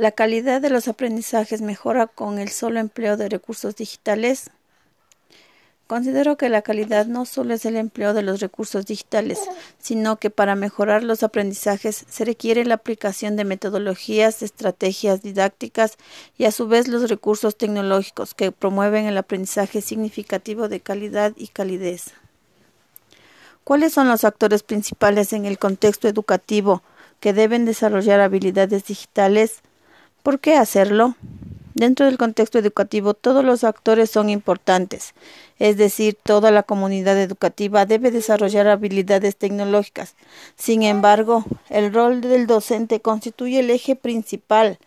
La calidad de los aprendizajes mejora con el solo empleo de recursos digitales. Considero que la calidad no solo es el empleo de los recursos digitales, sino que para mejorar los aprendizajes se requiere la aplicación de metodologías, estrategias didácticas y a su vez los recursos tecnológicos que promueven el aprendizaje significativo de calidad y calidez. ¿Cuáles son los actores principales en el contexto educativo que deben desarrollar habilidades digitales? ¿Por qué hacerlo? Dentro del contexto educativo, todos los actores son importantes, es decir, toda la comunidad educativa debe desarrollar habilidades tecnológicas. Sin embargo, el rol del docente constituye el eje principal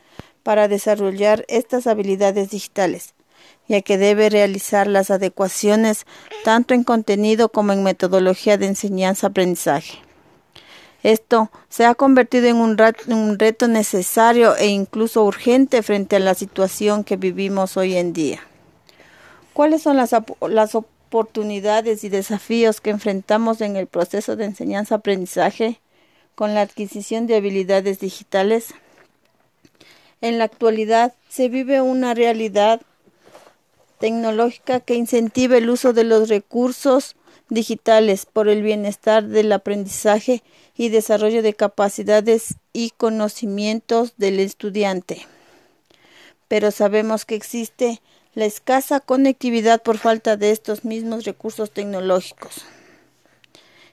para desarrollar estas habilidades digitales, ya que debe realizar las adecuaciones tanto en contenido como en metodología de enseñanza-aprendizaje. Esto se ha convertido en un, reto necesario e incluso urgente frente a la situación que vivimos hoy en día. ¿Cuáles son las, las oportunidades y desafíos que enfrentamos en el proceso de enseñanza-aprendizaje con la adquisición de habilidades digitales? En la actualidad se vive una realidad tecnológica que incentiva el uso de los recursos digitales por el bienestar del aprendizaje y desarrollo de capacidades y conocimientos del estudiante. Pero sabemos que existe la escasa conectividad por falta de estos mismos recursos tecnológicos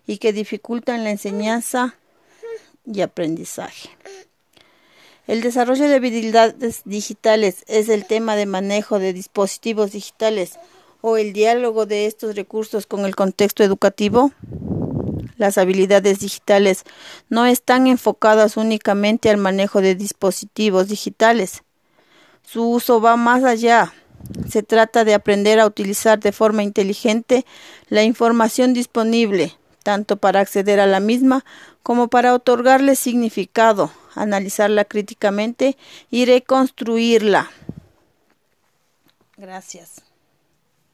y que dificultan la enseñanza y aprendizaje. El desarrollo de habilidades digitales es el tema de manejo de dispositivos digitales o el diálogo de estos recursos con el contexto educativo? Las habilidades digitales no están enfocadas únicamente al manejo de dispositivos digitales. Su uso va más allá. Se trata de aprender a utilizar de forma inteligente la información disponible, tanto para acceder a la misma como para otorgarle significado, analizarla críticamente y reconstruirla. Gracias.